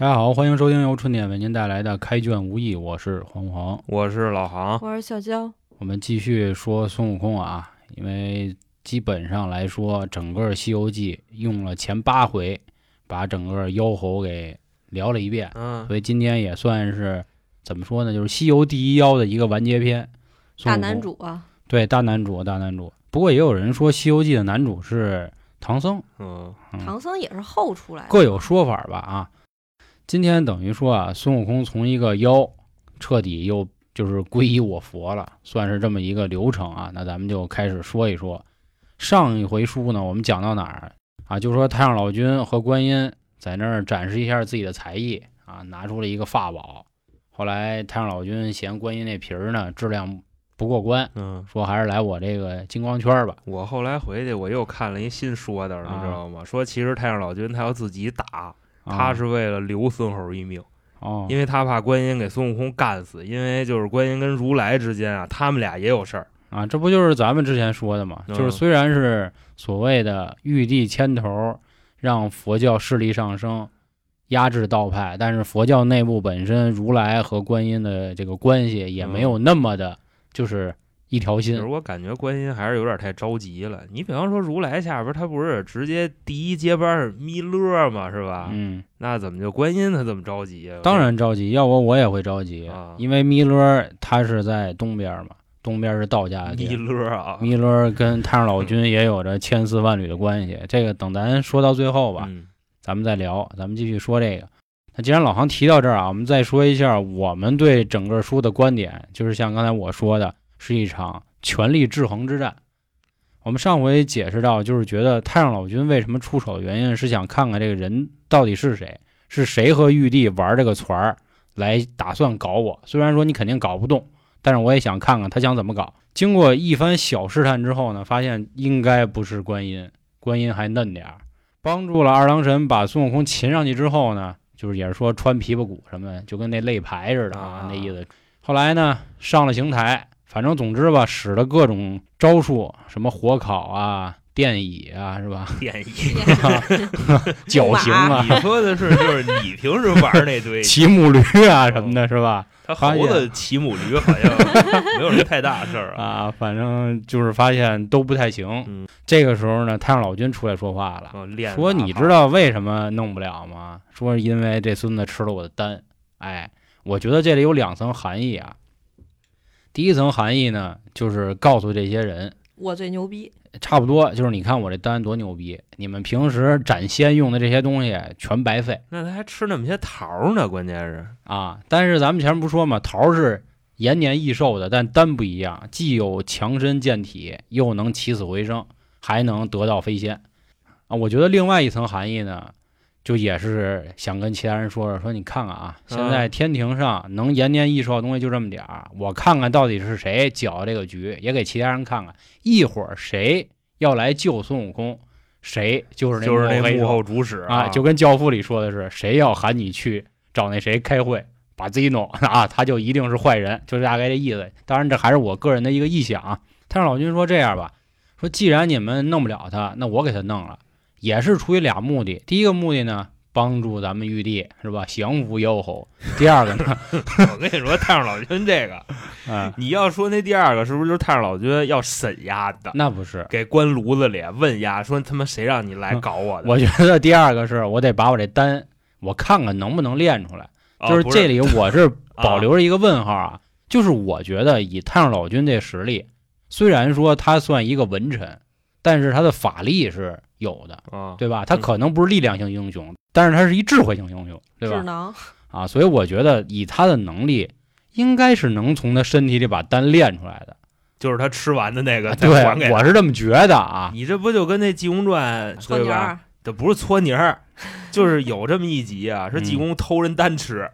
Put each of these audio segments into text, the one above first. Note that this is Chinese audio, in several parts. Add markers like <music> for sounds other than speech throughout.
大家好，欢迎收听由春点为您带来的《开卷无益》，我是黄黄。我是老航，我是小娇，我们继续说孙悟空啊，因为基本上来说，整个《西游记》用了前八回，把整个妖猴给聊了一遍，嗯，所以今天也算是怎么说呢，就是《西游第一妖》的一个完结篇。孙悟空大男主啊，对大男主，大男主。不过也有人说《西游记》的男主是唐僧，嗯，嗯。唐僧也是后出来的，各有说法吧啊。今天等于说啊，孙悟空从一个妖彻底又就是皈依我佛了，算是这么一个流程啊。那咱们就开始说一说上一回书呢，我们讲到哪儿啊？就说太上老君和观音在那儿展示一下自己的才艺啊，拿出了一个法宝。后来太上老君嫌观音那皮儿呢质量不过关，嗯，说还是来我这个金光圈吧。我后来回去我又看了一新说的，你知道吗？说其实太上老君他要自己打，啊他是为了留孙猴一命，哦，因为他怕观音给孙悟空干死，因为就是观音跟如来之间啊，他们俩也有事儿。啊，这不就是咱们之前说的嘛？嗯就是虽然是所谓的玉帝牵头让佛教势力上升，压制道派，但是佛教内部本身如来和观音的这个关系也没有那么的，就是一条心我感觉观音还是有点太着急了。你比方说如来下边他不是直接第一接班是弥勒嘛，是吧？嗯，那怎么就观音他这么着急啊？当然着急，要我我也会着急，啊因为弥勒他是在东边嘛，东边是道家的弥。勒啊，弥勒跟太上老君也有着千丝万缕的关系，这个等咱说到最后吧，嗯咱们再聊，咱们继续说这个。那既然老航提到这儿啊，我们再说一下我们对整个书的观点，就是像刚才我说的，是一场权力制衡之战。我们上回解释到，就是觉得太上老君为什么出手的原因是想看看这个人到底是谁，是谁和玉帝玩这个团儿来打算搞我。虽然说你肯定搞不动，但是我也想看看他想怎么搞。经过一番小试探之后呢，发现应该不是观音，观音还嫩点儿。帮助了二郎神把孙悟空擒上去之后呢，就是也是说穿琵琶骨什么的，就跟那肋排似的啊那意思。后来呢，上了刑台，反正总之吧，使了各种招数，什么火烤啊、电椅啊，是吧？<laughs> 电椅。<laughs> 绞刑啊你，说的是就是你平时玩那堆，<laughs> 骑母驴啊什么的，是吧？他猴子骑母驴好像没有什么太大事儿啊。啊，反正就是发现都不太行。嗯这个时候呢，太上老君出来说话了，哦说你知道为什么弄不了吗？说是因为这孙子吃了我的丹。哎，我觉得这里有两层含义啊。第一层含义呢，就是告诉这些人，我最牛逼，差不多就是你看我这丹多牛逼，你们平时斩仙用的这些东西全白费那他还吃那么些桃儿呢，关键是啊。但是咱们前面不说嘛，桃是延年益寿的，但丹不一样，既有强身健体，又能起死回生，还能得道飞仙啊。我觉得另外一层含义呢，就也是想跟其他人说说，说你看看啊，嗯现在天庭上能延年益寿的东西就这么点儿，我看看到底是谁搅这个局，也给其他人看看，一会儿谁要来救孙悟空，谁就是那就是那幕后主使啊，就跟教父里说的是，谁要喊你去找那谁开会，把自己弄啊，他就一定是坏人，就是大概这意思。当然，这还是我个人的一个臆想啊。太上老君说这样吧，说既然你们弄不了他，那我给他弄了，也是出于俩目的。第一个目的呢，帮助咱们玉帝是吧，<laughs> 降服妖猴；第二个呢，<laughs> 我跟你说，太上老君这个，<laughs> 啊，你要说那第二个是不是就是太上老君要审丫的，那不是。给关炉子里问丫说他妈谁让你来搞我的？我觉得第二个是我得把我这丹，我看看能不能练出来。就是这里我是保留着一个问号啊，就是我觉得以太上老君这实力，虽然说他算一个文臣，但是他的法力是有的，啊，对吧？他可能不是力量型英雄，但是他是一智慧型英雄，对吧？智囊，啊，所以我觉得以他的能力，应该是能从他身体里把丹练出来的。就是他吃完的那个，对还给，他我是这么觉得啊。你这不就跟那济公传对吧？搓泥儿，这不是搓泥儿，就是有这么一集啊，<laughs> 是济公偷人丹吃，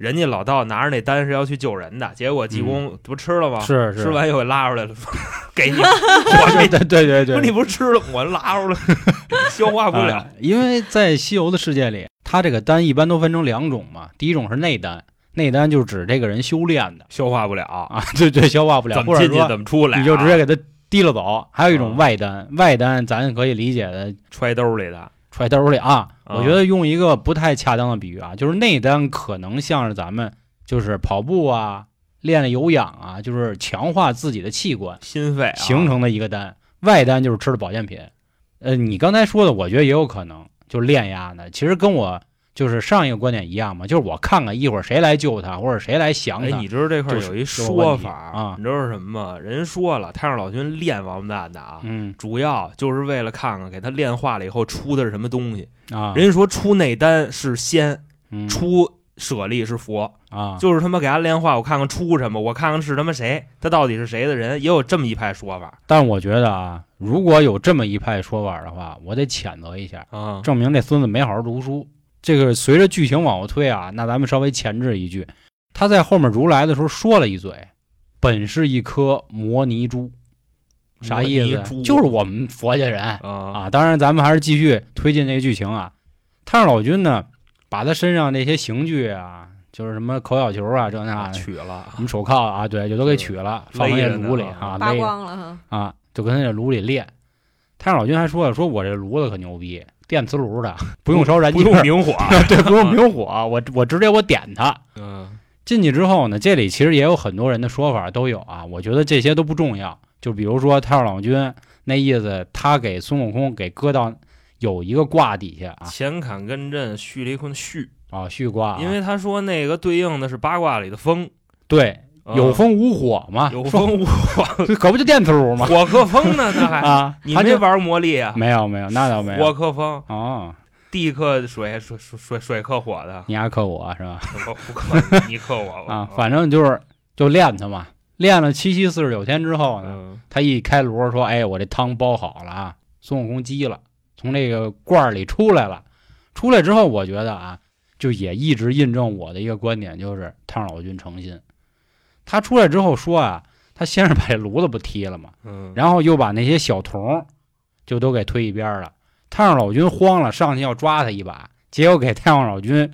人家老道拿着那丹是要去救人的，结果济公不吃了吗？是是，吃完又给拉出来了，给你，<laughs> 我 <laughs> 对对对对对，说你不是吃了，我拉出来，消化不了。啊因为在西游的世界里，他这个丹一般都分成两种嘛。第一种是内丹，内丹就是指这个人修炼的消化不了，啊，对对，消化不了，怎么进去或者说怎么出来啊，你就直接给他提了走。还有一种嗯外丹，外丹咱可以理解的，揣兜里的，揣兜里啊。啊我觉得用一个不太恰当的比喻啊，就是内丹可能像是咱们就是跑步啊、练练有氧啊，就是强化自己的器官心肺啊形成的一个丹。外丹就是吃的保健品。呃，你刚才说的，我觉得也有可能，就是练压的。其实跟我就是上一个观点一样嘛，就是我看看一会儿谁来救他，或者谁来降哎，他。你知道这块儿有一说法啊你知道是什么吗？人说了，太上老君练王八蛋的啊，嗯主要就是为了看看给他炼化了以后出的是什么东西。啊，人家说出内丹是仙，嗯出舍利是佛，啊，就是他妈给他炼化，我看看出什么，我看看是他妈谁，他到底是谁的人，也有这么一派说法但我觉得啊，如果有这么一派说法的话，我得谴责一下，啊。证明这孙子没好好读书。这个随着剧情往后推啊，那咱们稍微前置一句，他在后面如来的时候说了一嘴：“本是一颗摩尼珠。”啥意思？就是我们佛家人啊啊。当然，咱们还是继续推进这个剧情啊。太上老君呢，把他身上那些刑具啊，就是什么口角球啊，这那的，取了什么手铐啊，对，就都给取了，放那勒着呢炉里啊啊，扒光了哈。啊，就跟他这炉里练。太上老君还说了，说我这炉子可牛逼，电磁炉的，<laughs> 不用烧燃气不气，用明火。<laughs> 对，不用明火，我我直接我点它。嗯进去之后呢，这里其实也有很多人的说法都有啊，我觉得这些都不重要。就比如说太上老君那意思，他给孙悟空给搁到有一个卦底下啊乾坎艮震巽离坤巽，啊巽卦啊，因为他说那个对应的是八卦里的风，对嗯有风无火嘛，有风无火，<laughs> 这可不就电磁炉吗？火克风呢？他还啊，你没玩魔力啊？没有没有，那倒没火有克风，哦，地克水，水水水水克火的，你还克我是吧？我不克你克我啊，反正就是就练他嘛，练了七七四十九天之后呢，嗯他一开炉说：“哎，我这汤煲好了啊！”孙悟空急了，从这个罐儿里出来了。出来之后，我觉得啊，就也一直印证我的一个观点，就是太上老君诚心。他出来之后说啊，他先是把这炉子不踢了嘛，嗯，然后又把那些小童就都给推一边儿了。太上老君慌了，上去要抓他一把，结果给太上老君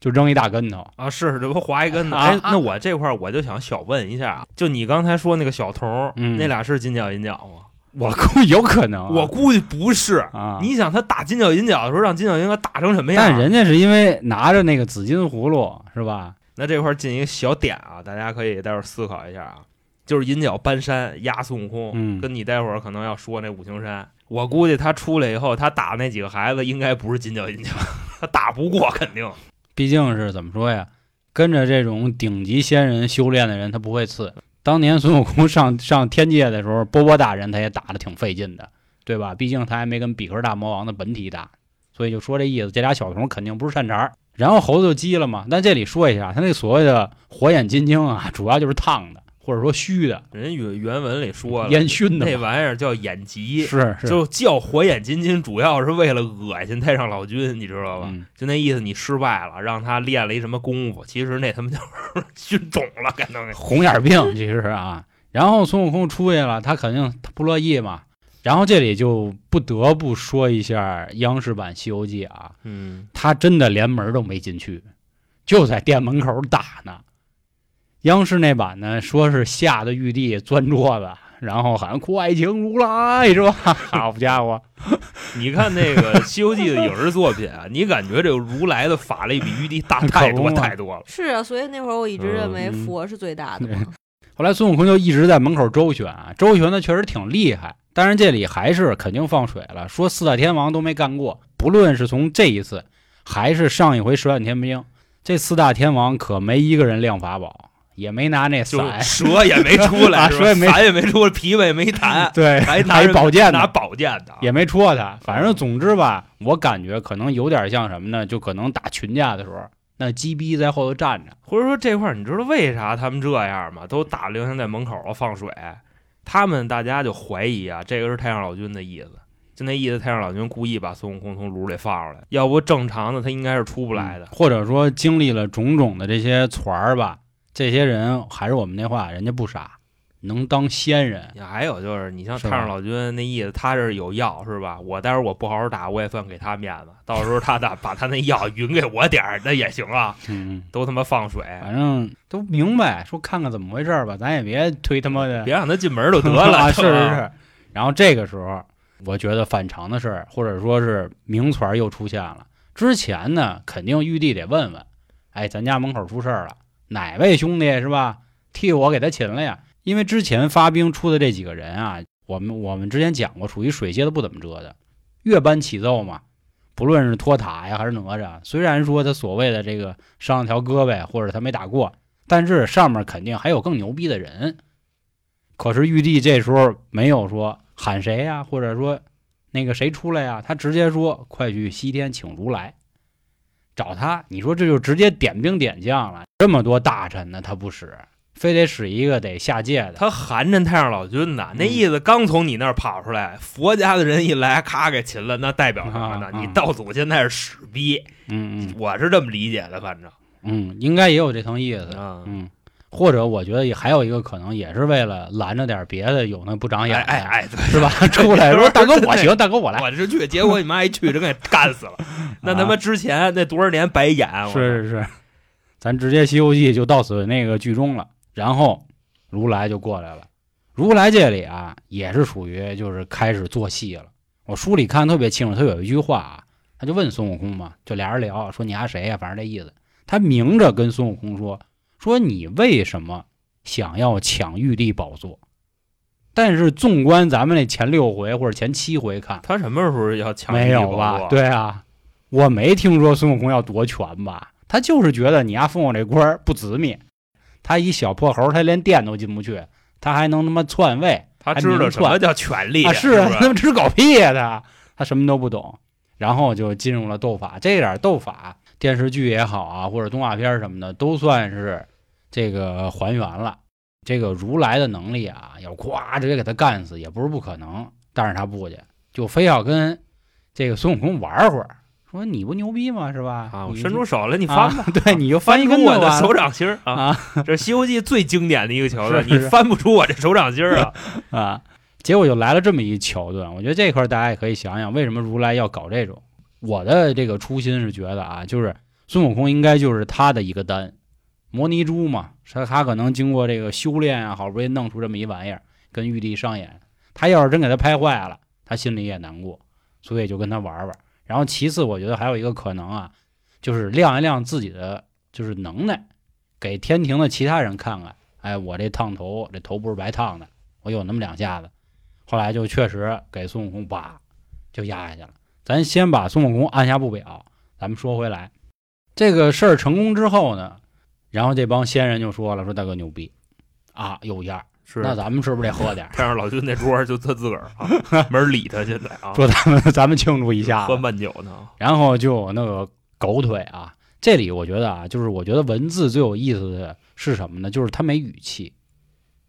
就扔一大跟头。啊是这不划一跟头？啊哎，那我这块儿我就想小问一下啊，就你刚才说那个小童，嗯那俩是金角银角吗？我估计有可能啊、我估计不是。啊，你想他打金角银角的时候，让金角银角打成什么样？但人家是因为拿着那个紫金葫芦是吧？那这块儿进一个小点啊，大家可以待会儿思考一下啊，就是银角搬山压孙悟空，嗯跟你待会儿可能要说那五行山，我估计他出来以后，他打那几个孩子应该不是金角银角，<laughs> 他打不过肯定。<laughs> 毕竟是怎么说呀？跟着这种顶级仙人修炼的人，他不会次。当年孙悟空上上天界的时候，波波大人他也打的挺费劲的，对吧？毕竟他还没跟比克大魔王的本体打，所以就说这意思，这俩小童肯定不是善茬儿。然后猴子就急了嘛。但这里说一下，他那所谓的火眼金睛啊，<laughs> 主要就是烫的，或者说虚的、人原原文里说了，烟熏的那。玩意儿叫眼疾，是是，就叫火眼金睛，主要是为了恶心太上老君，你知道吧？嗯就那意思，你失败了，让他练了一什么功夫，其实那他妈就是熏肿了，可能红眼病其实是啊。然后孙悟空出去了，他肯定他不乐意嘛。然后这里就不得不说一下央视版《西游记》啊，嗯，他真的连门都没进去，就在店门口打呢。央视那版呢，说是吓得玉帝钻桌子，然后喊“快请如来”是吧？<laughs> 好家伙，你看那个《西游记》的影视作品啊，<laughs> 你感觉这个如来的法力比玉帝大太多 <laughs> 太多了。是啊，所以那会儿我一直认为嗯佛是最大的嘛。后来孙悟空就一直在门口周旋啊，周旋的确实挺厉害。但是这里还是肯定放水了，说四大天王都没干过。不论是从这一次，还是上一回十万天兵，这四大天王可没一个人亮法宝，也没拿那伞，蛇也没出来，<laughs> 啊蛇也没伞也没出来，琵琶也没弹，<laughs> 对，还拿一着宝剑呢拿宝剑的，也没戳他。反正总之吧，我感觉可能有点像什么呢？就可能打群架的时候，那鸡逼在后头站着。或者说这块儿，你知道为啥他们这样吗？都打流行在门口放水，他们大家就怀疑啊，这个是太上老君的意思，就那意思，太上老君故意把孙悟空从炉里放出来，要不正常的他应该是出不来的。或者说经历了种种的这些团儿吧，这些人还是我们那话，人家不傻，能当仙人。还有就是，你像太上老君那意思，他这是有药是吧？我待会儿我不好好打，我也算给他面子。到时候他打把他那药 <laughs> 匀给我点儿，那也行啊。嗯，都他妈放水，反正都明白，说看看怎么回事儿吧，咱也别推他妈的，别让他进门就得了。<laughs> 啊，是吧是是。然后这个时候，我觉得反常的事儿，或者说是名传儿又出现了。之前呢，肯定玉帝得问问，哎，咱家门口出事儿了，哪位兄弟是吧？替我给他擒了呀。因为之前发兵出的这几个人啊，我们我们之前讲过，属于水蝎子不怎么遮的，月班起奏嘛。不论是托塔呀还是哪吒，虽然说他所谓的这个伤了条胳膊，或者他没打过，但是上面肯定还有更牛逼的人。可是玉帝这时候没有说喊谁呀，或者说那个谁出来呀，他直接说快去西天请如来，找他。你说这就直接点兵点将了，这么多大臣呢，他不使，非得使一个得下界的。他寒碜太上老君呢，那嗯意思刚从你那儿跑出来，佛家的人一来，咔给擒了，那代表什么呢？啊啊你道祖现在是屎逼，嗯嗯我是这么理解的，反正嗯，应该也有这层意思。啊，嗯，或者我觉得也还有一个可能，也是为了拦着点别的有那不长眼的，哎哎哎，是吧？<laughs> 出来说大哥我行，大哥我来。我这去，结果你妈一去，真给干死了。<laughs> 那他妈之前那多少年白演，是是是，咱直接《西游记》就到此那个剧终了，然后如来就过来了。如来这里啊，也是属于就是开始做戏了。我书里看特别清楚，他有一句话啊，他就问孙悟空嘛，就俩人聊，说你丫谁呀、反正这意思。他明着跟孙悟空说，说你为什么想要抢玉帝宝座？但是纵观咱们那前六回或者前七回看，他什么时候要抢没有吧？，对啊，我没听说孙悟空要夺权吧？他就是觉得你丫封我这官儿不紫密，他一小破猴，他连殿都进不去，他还能他妈篡位他知道什么叫权力啊？是啊，他妈吃狗屁呀、他他什么都不懂，然后就进入了斗法。这点斗法，电视剧也好啊，或者动画片什么的，都算是这个还原了。这个如来的能力啊，要咵直接给他干死也不是不可能，但是他不去，就非要跟这个孙悟空玩会儿，说你不牛逼吗？是吧？啊，我你伸出手来，你啊翻吧，<laughs> 对，你就翻一出我的手掌心儿啊！啊 <laughs> 这是《西游记》最经典的一个桥段，你翻不出我这手掌心儿啊！<laughs> 啊！结果就来了这么一桥段，我觉得这块大家也可以想想，为什么如来要搞这种？我的这个初心是觉得啊，就是孙悟空应该就是他的一个丹，摩尼珠嘛，他他可能经过这个修炼啊，好不容易弄出这么一玩意儿，跟玉帝上演。他要是真给他拍坏了，他心里也难过，所以就跟他玩玩。然后其次，我觉得还有一个可能啊，就是亮一亮自己的就是能耐，给天庭的其他人看看，哎，我这烫头，这头不是白烫的，我有那么两下子。后来就确实给孙悟空叭就压下去了。咱先把孙悟空按下不表，咱们说回来，这个事儿成功之后呢，然后这帮仙人就说了，说大哥牛逼啊，有样儿，是那咱们是不是得喝点儿？太上老君那桌就他自个儿啊，<laughs> 没人理他现在啊，说咱们咱们庆祝一下喝子，闷酒呢。然后就那个狗腿啊。这里我觉得啊，就是我觉得文字最有意思的是什么呢？就是他没语气，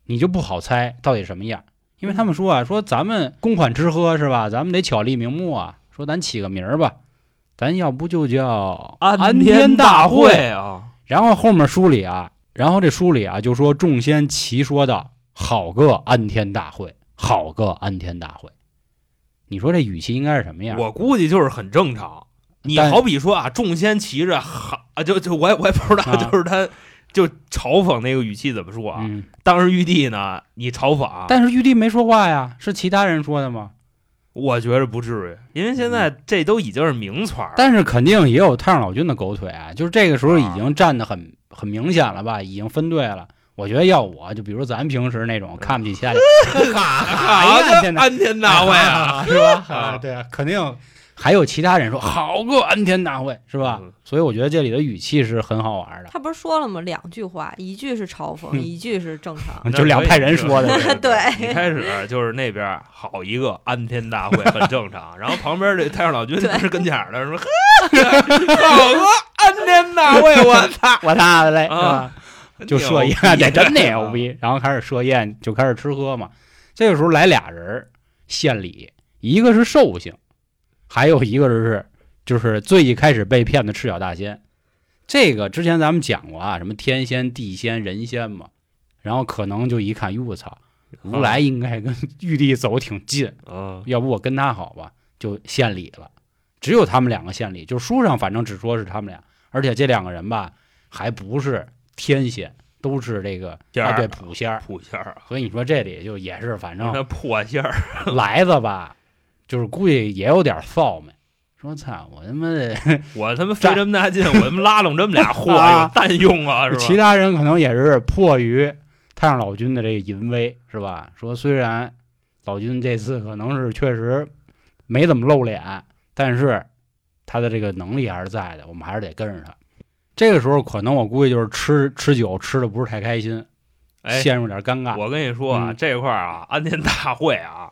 你就不好猜到底什么样。因为他们说啊，说咱们公款吃喝是吧？咱们得巧立名目啊，说咱起个名儿吧，咱要不就叫安天大会啊，然后后面书里啊，然后这书里啊就说众仙齐说道：“好个安天大会，好个安天大会。”你说这语气应该是什么样？我估计就是很正常。你好比说啊，众仙骑着，好啊，就就我也我也不知道，啊 <laughs> 就是他就嘲讽那个语气怎么说啊？嗯，当时玉帝呢，你嘲讽，但是玉帝没说话呀，是其他人说的吗？我觉着不至于，因为现在这都已经是名词儿，但是肯定也有太上老君的狗腿啊，就是这个时候已经站得很很明显了吧，已经分队了。我觉得要我就比如咱平时那种看不起其他人，<laughs> 哈哈 <laughs> 安天大安天大会啊，<laughs> 是吧？啊啊，对啊，肯定还有其他人说好个安天大会，是吧？嗯所以我觉得这里的语气是很好玩的，他不是说了吗？两句话，一句是嘲讽，嗯一句是正常。那就两派人说的。对一开始就是那边好一个安天大会很正常，然后旁边这太上老君对是跟前儿的说，呵，好个安天大会，我操！我操的嘞，是啊吧？<laughs> 就设宴，<laughs> 这真牛逼。然后开始设宴，就开始吃喝嘛。这个时候来俩人献礼，一个是寿星，还有一个是就是最一开始被骗的赤脚大仙。这个之前咱们讲过啊，什么天仙、地仙、人仙嘛。然后可能就一看，哟我操，如来应该跟玉帝走挺近，<laughs> 嗯，要不我跟他好吧，就献礼了。只有他们两个献礼，就书上反正只说是他们俩，而且这两个人吧，还不是天仙，都是这个啊对普仙儿。普仙儿，所以你说这里就也是，反正那破仙儿，<laughs> 来子吧，就是估计也有点臊没，说操，我他妈的，<laughs> 我他妈费这么大劲，我他妈拉拢这么俩货，<laughs> 啊有蛋用啊，是吧？其他人可能也是迫于太上老君的这个淫威，是吧？说虽然老君这次可能是确实没怎么露脸，但是他的这个能力还是在的，我们还是得跟着他。这个时候可能我估计就是吃吃酒吃的不是太开心，哎，陷入点尴尬。我跟你说啊，嗯这块儿啊，安天大会啊，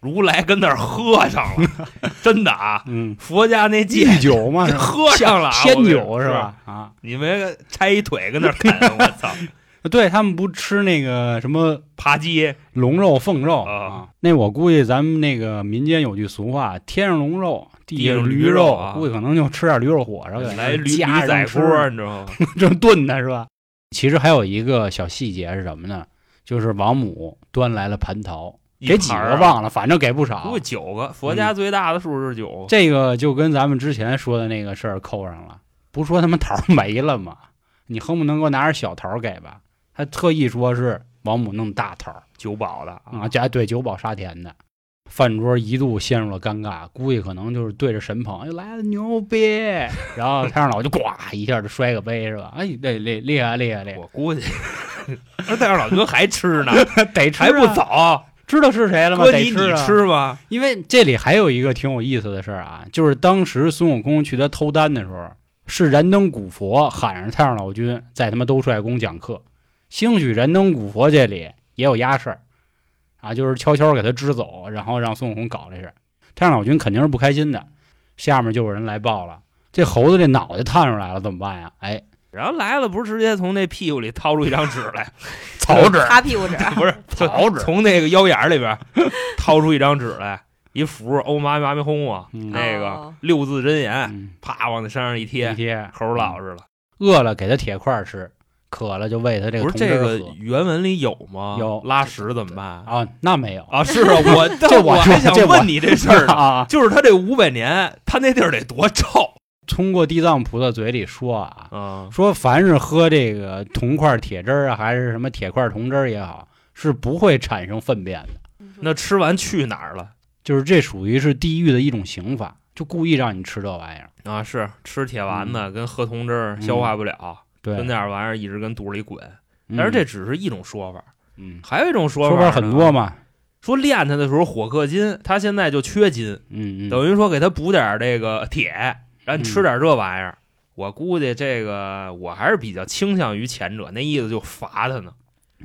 如来跟那儿喝上了，<laughs> 真的啊，嗯，佛家那戒祭酒嘛，<laughs> 喝上了啊，天酒是是？吧？啊，你们拆一腿跟那儿啃，我操，<laughs> 对他们不吃那个什么扒鸡龙肉、凤肉啊啊。那我估计咱们那个民间有句俗话：天上龙肉，地地上驴驴肉啊估计可能就吃点驴肉火烧，给来驴驴夹仔锅，吃，<laughs> 你知道吗？这炖的是吧？其实还有一个小细节是什么呢？就是王母端来了蟠桃，给几个忘了，反正给不少估计。九个，佛家最大的数是九。这个就跟咱们之前说的那个事儿扣上了，不说他妈桃儿没了吗？<laughs> 你恨不能给我拿点小桃儿给吧？还特意说是王母弄大桃儿九宝的啊，加对九宝沙田的。饭桌一度陷入了尴尬，估计可能就是对着神捧，哎来了牛逼，然后太上老君呱一下就摔个杯是吧？哎，厉厉厉害厉害厉害，我估计，<laughs> 那太上老君还吃呢，<laughs> 得吃、啊、还不走？知道是谁了吗？哥你你得吃啊吃吗？因为这里还有一个挺有意思的事儿啊，就是当时孙悟空去他偷丹的时候，是燃灯古佛喊上太上老君在他妈兜率宫讲课，兴许燃灯古佛这里也有压事儿啊，就是悄悄给他支走，然后让孙悟空搞这事儿。太上老君肯定是不开心的，下面就有人来报了，这猴子这脑袋探出来了，怎么办呀？哎，然后来了，不是直接从那屁股里掏出一张纸来，<laughs> 草纸，擦屁股纸，<laughs> 不是草纸从那个腰眼儿里边掏出一张纸来，一符欧妈咪妈咪哄啊，嗯那个哦六字真言，嗯，啪往那身上一一贴，猴老实了。饿了给他铁块吃，渴了就喂他这个不是这个原文里有吗？有拉屎怎么办啊，那没有啊？是啊，我 <laughs> 这我我还想问你这事儿呢，<laughs> 啊。就是他这五百年，他那地儿得多臭通过地藏菩萨嘴里说啊，嗯？说凡是喝这个铜块铁汁儿啊，还是什么铁块铜汁儿也好，是不会产生粪便的。那吃完去哪儿了？就是这属于是地狱的一种刑法，就故意让你吃这玩意儿。啊，是吃铁丸子跟喝铜汁儿消化不了，嗯对，就那点玩意儿一直跟肚里滚。嗯但是这只是一种说法，嗯还有一种说说法说法很多，嘛，说练他的时候火克金，他现在就缺金，嗯嗯，等于说给他补点这个铁，让你吃嗯点这玩意儿。我估计这个我还是比较倾向于前者，那意思就罚他呢。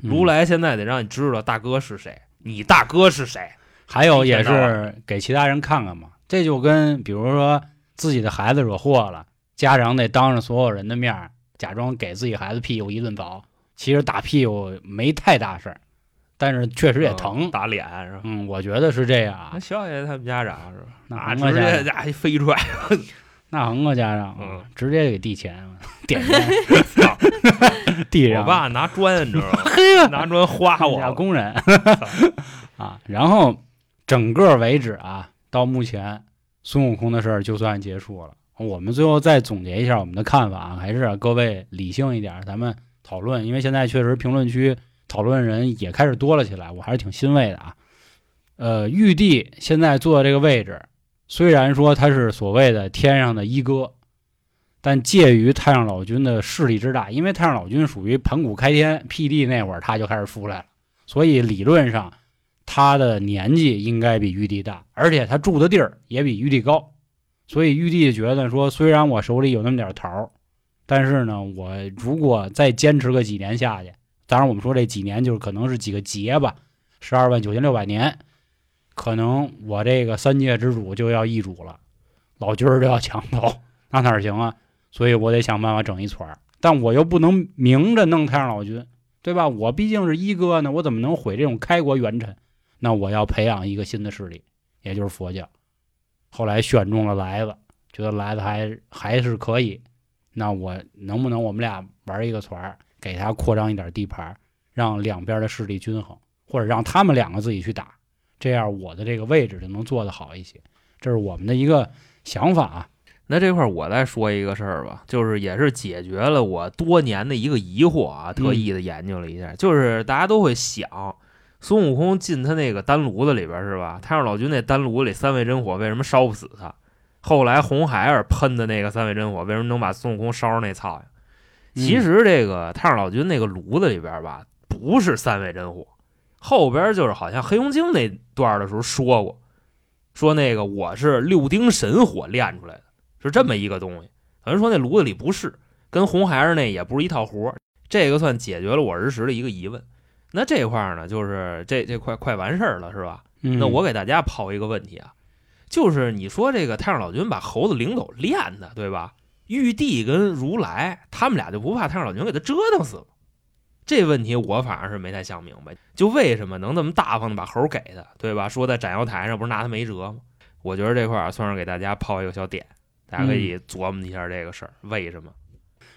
嗯如来现在得让你知道大哥是谁，你大哥是谁。还有也是给其他人看看嘛。这就跟比如说自己的孩子惹祸了，家长得当着所有人的面儿假装给自己孩子屁股一顿凿，其实打屁股没太大事儿，但是确实也嗯疼。打脸是吧？嗯，我觉得是这样啊那。肖爷他们家长是吧？那啊，直接家长，家一飞踹，<laughs> 那横哥家长，嗯，直接给递钱，<laughs> 点钱，递上。<laughs> 我爸拿砖，你知道吗？拿砖花我下工人啊。然后整个为止啊，到目前孙悟空的事儿就算结束了。我们最后再总结一下我们的看法啊，还是各位理性一点，咱们讨论，因为现在确实评论区讨论人也开始多了起来，我还是挺欣慰的啊。呃，玉帝现在坐的这个位置，虽然说他是所谓的天上的一哥，但介于太上老君的势力之大，因为太上老君属于盘古开天辟地那会儿他就开始出来了，所以理论上他的年纪应该比玉帝大，而且他住的地儿也比玉帝高，所以玉帝觉得说，虽然我手里有那么点桃儿，但是呢，我如果再坚持个几年下去，当然我们说这几年就是可能是几个劫吧，十二万九千六百年，可能我这个三界之主就要易主了，老君儿就要抢走，那哪行啊？所以我得想办法整一撮儿，但我又不能明着弄太上老君，对吧？我毕竟是一哥呢，我怎么能毁这种开国元臣？那我要培养一个新的势力，也就是佛教。后来选中了来子，觉得来子还还是可以，那我能不能我们俩玩一个团儿，给他扩张一点地盘儿，让两边的势力均衡，或者让他们两个自己去打，这样我的这个位置就能做得好一些。这是我们的一个想法啊。那这块儿我再说一个事儿吧，就是也是解决了我多年的一个疑惑啊，特意的研究了一下，就是大家都会想，孙悟空进他那个丹炉子里边是吧？太上老君那丹炉里三味真火为什么烧不死他？后来红孩儿喷的那个三味真火为什么能把孙悟空烧成那操呀？其实这个太上老君那个炉子里边吧，不是三味真火，后边就是好像黑熊精那段的时候说过，说那个我是六丁神火炼出来的，是这么一个东西。等于说那炉子里不是，跟红孩儿那也不是一套活这个算解决了我儿时的一个疑问。那这块儿呢，就是这这块快完事儿了，是吧？嗯那我给大家抛一个问题啊，就是你说这个太上老君把猴子领走练的，对吧？玉帝跟如来他们俩就不怕太上老君给他折腾死吗？这问题我反而是没太想明白，就为什么能这么大方的把猴给他，对吧？说在斩妖台上不是拿他没辙吗？我觉得这块儿算是给大家抛一个小点，大家可以琢磨一下这个事儿，为什么？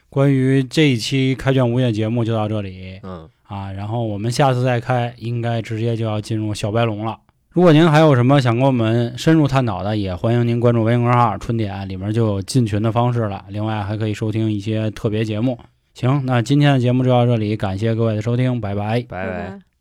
关于这一期开卷无业节目就到这里嗯，啊，然后我们下次再开，应该直接就要进入小白龙了。如果您还有什么想跟我们深入探讨的，也欢迎您关注微信公众号“春点”，里面就有进群的方式了。另外还可以收听一些特别节目。行，那今天的节目就到这里，感谢各位的收听，拜拜。拜拜。